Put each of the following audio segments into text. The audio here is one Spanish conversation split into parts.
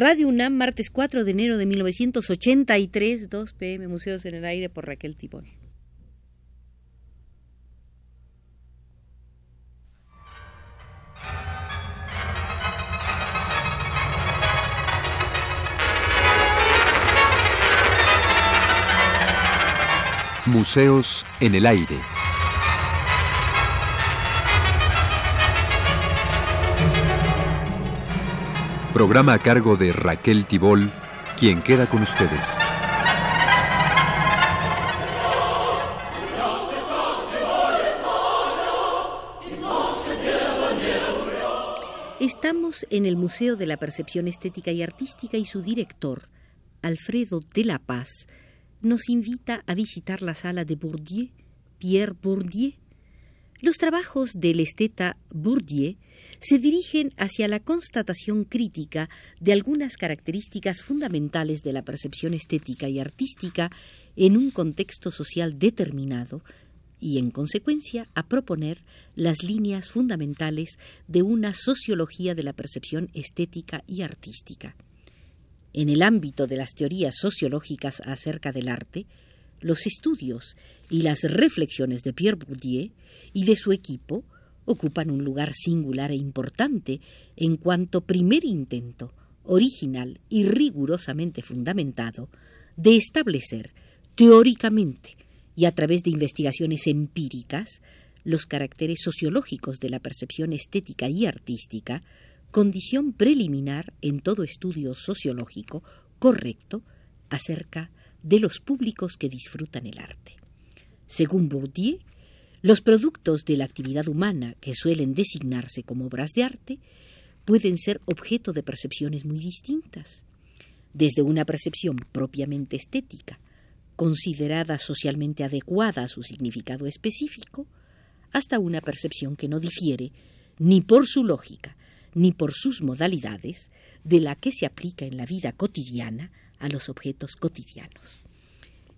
Radio UNAM, martes 4 de enero de 1983, 2 pm, Museos en el Aire por Raquel Tibol. Museos en el Aire. Programa a cargo de Raquel Tibol, quien queda con ustedes. Estamos en el Museo de la Percepción Estética y Artística y su director, Alfredo de la Paz, nos invita a visitar la sala de Bourdieu, Pierre Bourdieu. Los trabajos del esteta Bourdieu se dirigen hacia la constatación crítica de algunas características fundamentales de la percepción estética y artística en un contexto social determinado y, en consecuencia, a proponer las líneas fundamentales de una sociología de la percepción estética y artística. En el ámbito de las teorías sociológicas acerca del arte, los estudios y las reflexiones de Pierre Bourdieu y de su equipo ocupan un lugar singular e importante en cuanto primer intento, original y rigurosamente fundamentado, de establecer teóricamente y a través de investigaciones empíricas los caracteres sociológicos de la percepción estética y artística, condición preliminar en todo estudio sociológico correcto acerca de los públicos que disfrutan el arte. Según Bourdieu, los productos de la actividad humana, que suelen designarse como obras de arte, pueden ser objeto de percepciones muy distintas, desde una percepción propiamente estética, considerada socialmente adecuada a su significado específico, hasta una percepción que no difiere ni por su lógica ni por sus modalidades de la que se aplica en la vida cotidiana a los objetos cotidianos.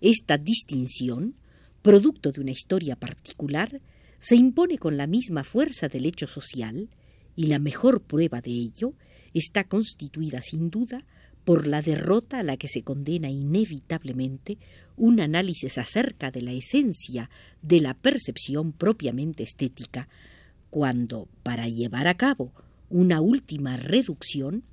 Esta distinción producto de una historia particular, se impone con la misma fuerza del hecho social, y la mejor prueba de ello está constituida sin duda por la derrota a la que se condena inevitablemente un análisis acerca de la esencia de la percepción propiamente estética, cuando, para llevar a cabo una última reducción,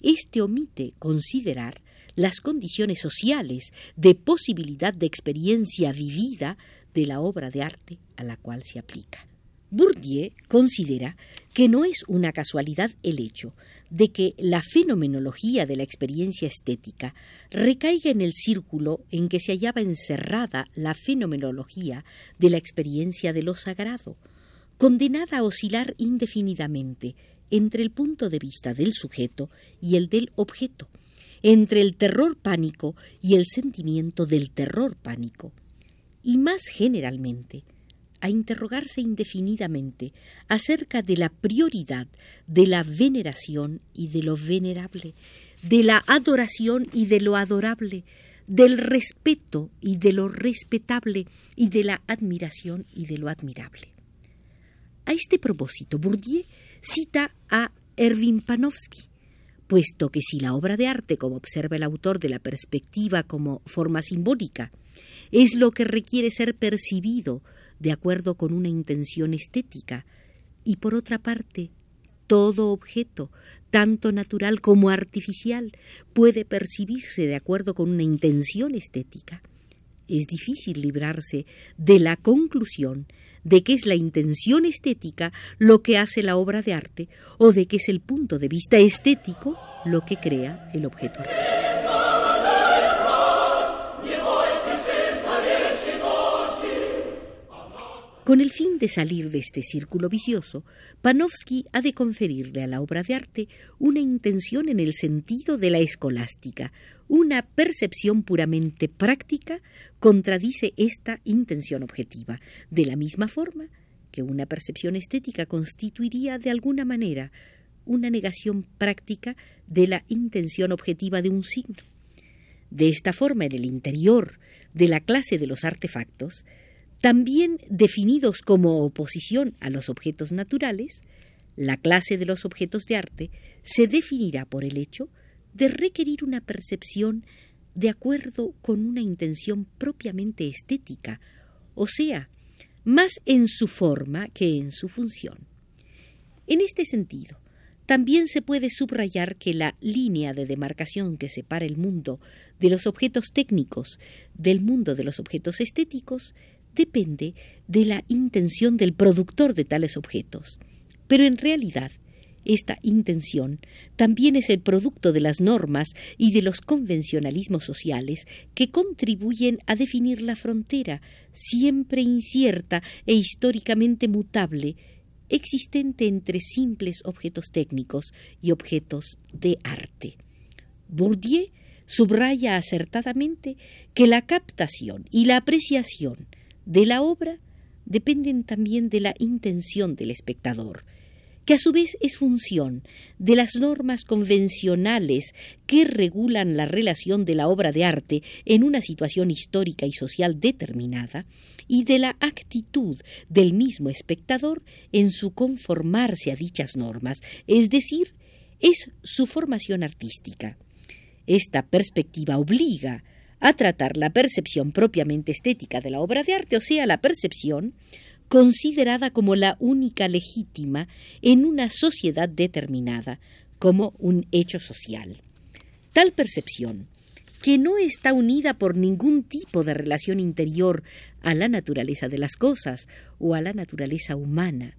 éste omite considerar las condiciones sociales de posibilidad de experiencia vivida de la obra de arte a la cual se aplica. Bourdieu considera que no es una casualidad el hecho de que la fenomenología de la experiencia estética recaiga en el círculo en que se hallaba encerrada la fenomenología de la experiencia de lo sagrado, condenada a oscilar indefinidamente entre el punto de vista del sujeto y el del objeto, entre el terror pánico y el sentimiento del terror pánico, y más generalmente, a interrogarse indefinidamente acerca de la prioridad de la veneración y de lo venerable, de la adoración y de lo adorable, del respeto y de lo respetable, y de la admiración y de lo admirable. A este propósito, Bourdieu cita a Erwin Panofsky, puesto que si la obra de arte, como observa el autor de la perspectiva como forma simbólica, es lo que requiere ser percibido de acuerdo con una intención estética, y por otra parte, todo objeto, tanto natural como artificial, puede percibirse de acuerdo con una intención estética. Es difícil librarse de la conclusión de que es la intención estética lo que hace la obra de arte o de que es el punto de vista estético lo que crea el objeto artístico. Con el fin de salir de este círculo vicioso, Panofsky ha de conferirle a la obra de arte una intención en el sentido de la escolástica. Una percepción puramente práctica contradice esta intención objetiva, de la misma forma que una percepción estética constituiría de alguna manera una negación práctica de la intención objetiva de un signo. De esta forma, en el interior de la clase de los artefactos, también definidos como oposición a los objetos naturales, la clase de los objetos de arte se definirá por el hecho de requerir una percepción de acuerdo con una intención propiamente estética, o sea, más en su forma que en su función. En este sentido, también se puede subrayar que la línea de demarcación que separa el mundo de los objetos técnicos del mundo de los objetos estéticos depende de la intención del productor de tales objetos. Pero en realidad, esta intención también es el producto de las normas y de los convencionalismos sociales que contribuyen a definir la frontera, siempre incierta e históricamente mutable, existente entre simples objetos técnicos y objetos de arte. Bourdieu subraya acertadamente que la captación y la apreciación de la obra dependen también de la intención del espectador, que a su vez es función de las normas convencionales que regulan la relación de la obra de arte en una situación histórica y social determinada, y de la actitud del mismo espectador en su conformarse a dichas normas, es decir, es su formación artística. Esta perspectiva obliga a tratar la percepción propiamente estética de la obra de arte, o sea, la percepción considerada como la única legítima en una sociedad determinada, como un hecho social. Tal percepción, que no está unida por ningún tipo de relación interior a la naturaleza de las cosas o a la naturaleza humana,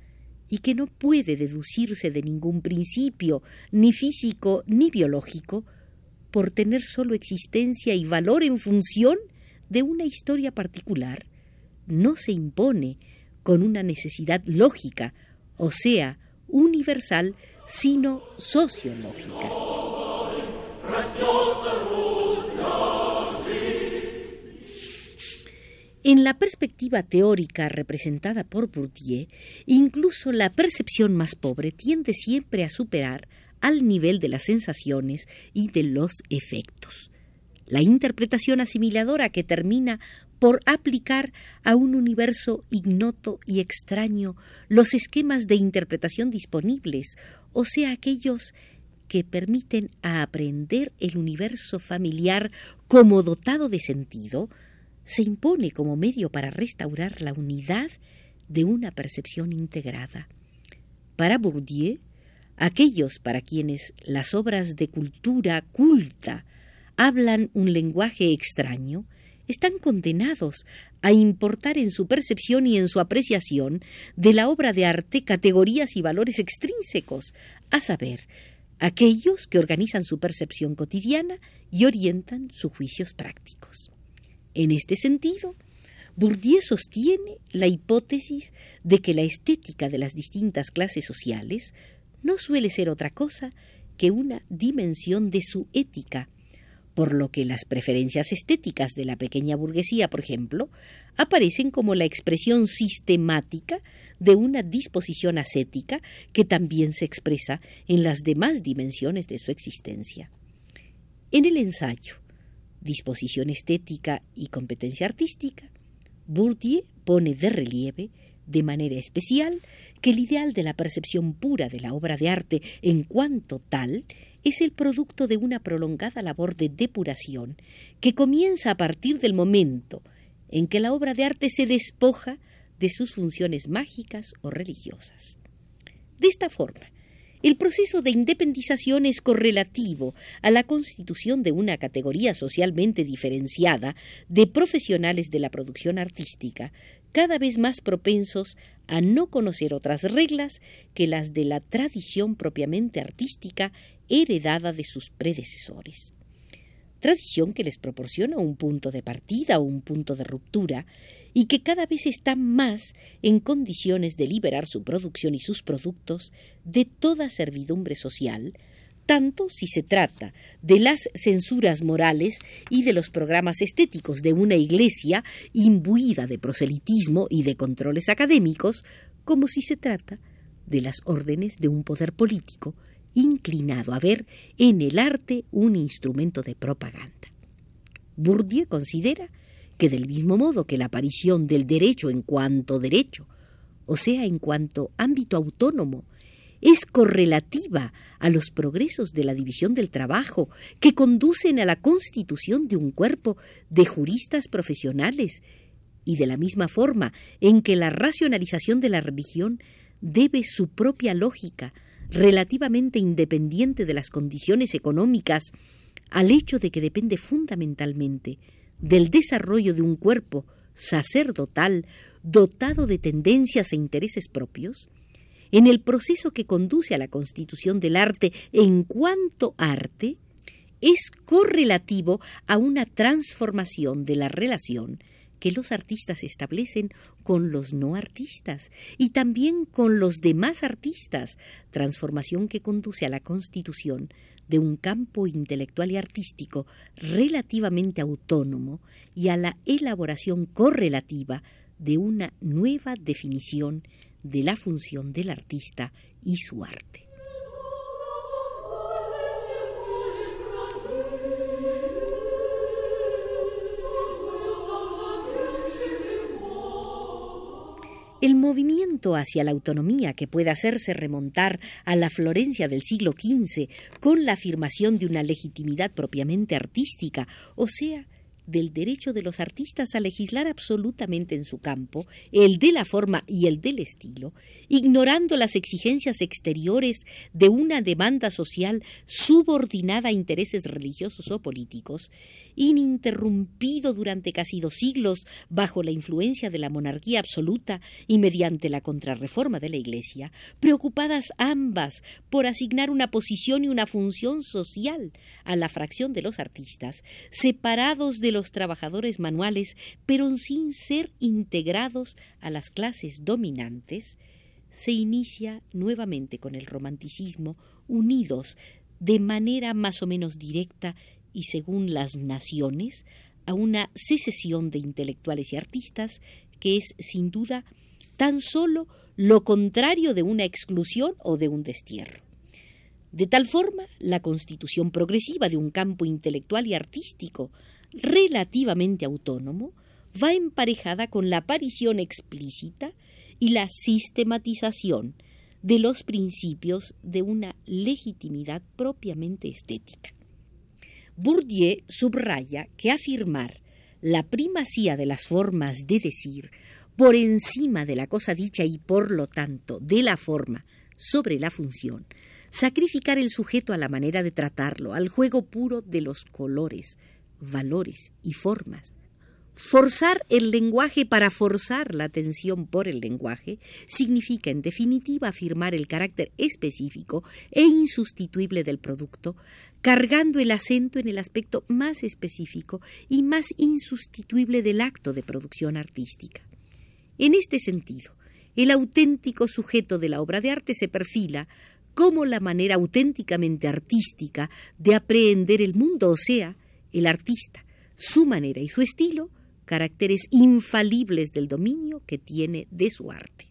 y que no puede deducirse de ningún principio, ni físico ni biológico, por tener solo existencia y valor en función de una historia particular, no se impone con una necesidad lógica, o sea, universal, sino sociológica. En la perspectiva teórica representada por Bourdieu, incluso la percepción más pobre tiende siempre a superar al nivel de las sensaciones y de los efectos. La interpretación asimiladora que termina por aplicar a un universo ignoto y extraño los esquemas de interpretación disponibles, o sea, aquellos que permiten a aprender el universo familiar como dotado de sentido, se impone como medio para restaurar la unidad de una percepción integrada. Para Bourdieu, aquellos para quienes las obras de cultura culta hablan un lenguaje extraño, están condenados a importar en su percepción y en su apreciación de la obra de arte categorías y valores extrínsecos, a saber, aquellos que organizan su percepción cotidiana y orientan sus juicios prácticos. En este sentido, Bourdieu sostiene la hipótesis de que la estética de las distintas clases sociales no suele ser otra cosa que una dimensión de su ética, por lo que las preferencias estéticas de la pequeña burguesía, por ejemplo, aparecen como la expresión sistemática de una disposición ascética que también se expresa en las demás dimensiones de su existencia. En el ensayo, disposición estética y competencia artística, Bourdieu pone de relieve de manera especial que el ideal de la percepción pura de la obra de arte en cuanto tal es el producto de una prolongada labor de depuración que comienza a partir del momento en que la obra de arte se despoja de sus funciones mágicas o religiosas. De esta forma, el proceso de independización es correlativo a la constitución de una categoría socialmente diferenciada de profesionales de la producción artística, cada vez más propensos a no conocer otras reglas que las de la tradición propiamente artística heredada de sus predecesores. Tradición que les proporciona un punto de partida o un punto de ruptura y que cada vez está más en condiciones de liberar su producción y sus productos de toda servidumbre social, tanto si se trata de las censuras morales y de los programas estéticos de una iglesia imbuida de proselitismo y de controles académicos, como si se trata de las órdenes de un poder político inclinado a ver en el arte un instrumento de propaganda. Bourdieu considera que del mismo modo que la aparición del derecho en cuanto derecho, o sea, en cuanto ámbito autónomo, es correlativa a los progresos de la división del trabajo que conducen a la constitución de un cuerpo de juristas profesionales. Y de la misma forma en que la racionalización de la religión debe su propia lógica, relativamente independiente de las condiciones económicas, al hecho de que depende fundamentalmente del desarrollo de un cuerpo sacerdotal dotado de tendencias e intereses propios, en el proceso que conduce a la constitución del arte. En cuanto arte, es correlativo a una transformación de la relación que los artistas establecen con los no artistas y también con los demás artistas, transformación que conduce a la constitución de un campo intelectual y artístico relativamente autónomo y a la elaboración correlativa de una nueva definición de la función del artista y su arte. El movimiento hacia la autonomía que puede hacerse remontar a la Florencia del siglo XV con la afirmación de una legitimidad propiamente artística, o sea, del derecho de los artistas a legislar absolutamente en su campo, el de la forma y el del estilo, ignorando las exigencias exteriores de una demanda social subordinada a intereses religiosos o políticos, ininterrumpido durante casi dos siglos bajo la influencia de la monarquía absoluta y mediante la contrarreforma de la Iglesia, preocupadas ambas por asignar una posición y una función social a la fracción de los artistas, separados de los trabajadores manuales, pero sin ser integrados a las clases dominantes, se inicia nuevamente con el romanticismo, unidos de manera más o menos directa y según las naciones, a una secesión de intelectuales y artistas que es, sin duda, tan solo lo contrario de una exclusión o de un destierro. De tal forma, la constitución progresiva de un campo intelectual y artístico relativamente autónomo va emparejada con la aparición explícita y la sistematización de los principios de una legitimidad propiamente estética. Bourdieu subraya que afirmar la primacía de las formas de decir por encima de la cosa dicha y por lo tanto de la forma sobre la función, sacrificar el sujeto a la manera de tratarlo, al juego puro de los colores, valores y formas, Forzar el lenguaje para forzar la atención por el lenguaje significa, en definitiva, afirmar el carácter específico e insustituible del producto, cargando el acento en el aspecto más específico y más insustituible del acto de producción artística. En este sentido, el auténtico sujeto de la obra de arte se perfila como la manera auténticamente artística de aprehender el mundo, o sea, el artista, su manera y su estilo, caracteres infalibles del dominio que tiene de su arte.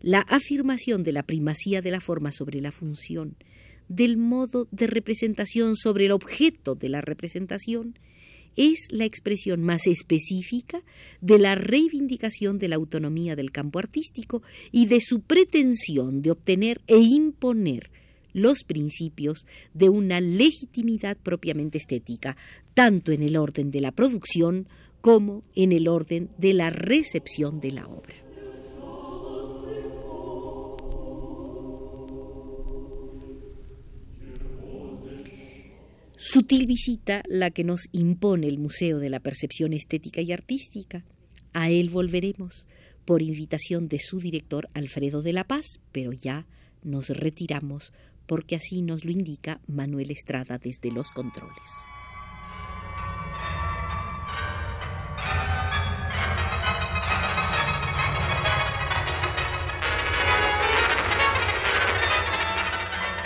La afirmación de la primacía de la forma sobre la función, del modo de representación sobre el objeto de la representación, es la expresión más específica de la reivindicación de la autonomía del campo artístico y de su pretensión de obtener e imponer los principios de una legitimidad propiamente estética, tanto en el orden de la producción como en el orden de la recepción de la obra. Sutil visita la que nos impone el Museo de la Percepción Estética y Artística. A él volveremos por invitación de su director Alfredo de la Paz, pero ya nos retiramos porque así nos lo indica Manuel Estrada desde los controles.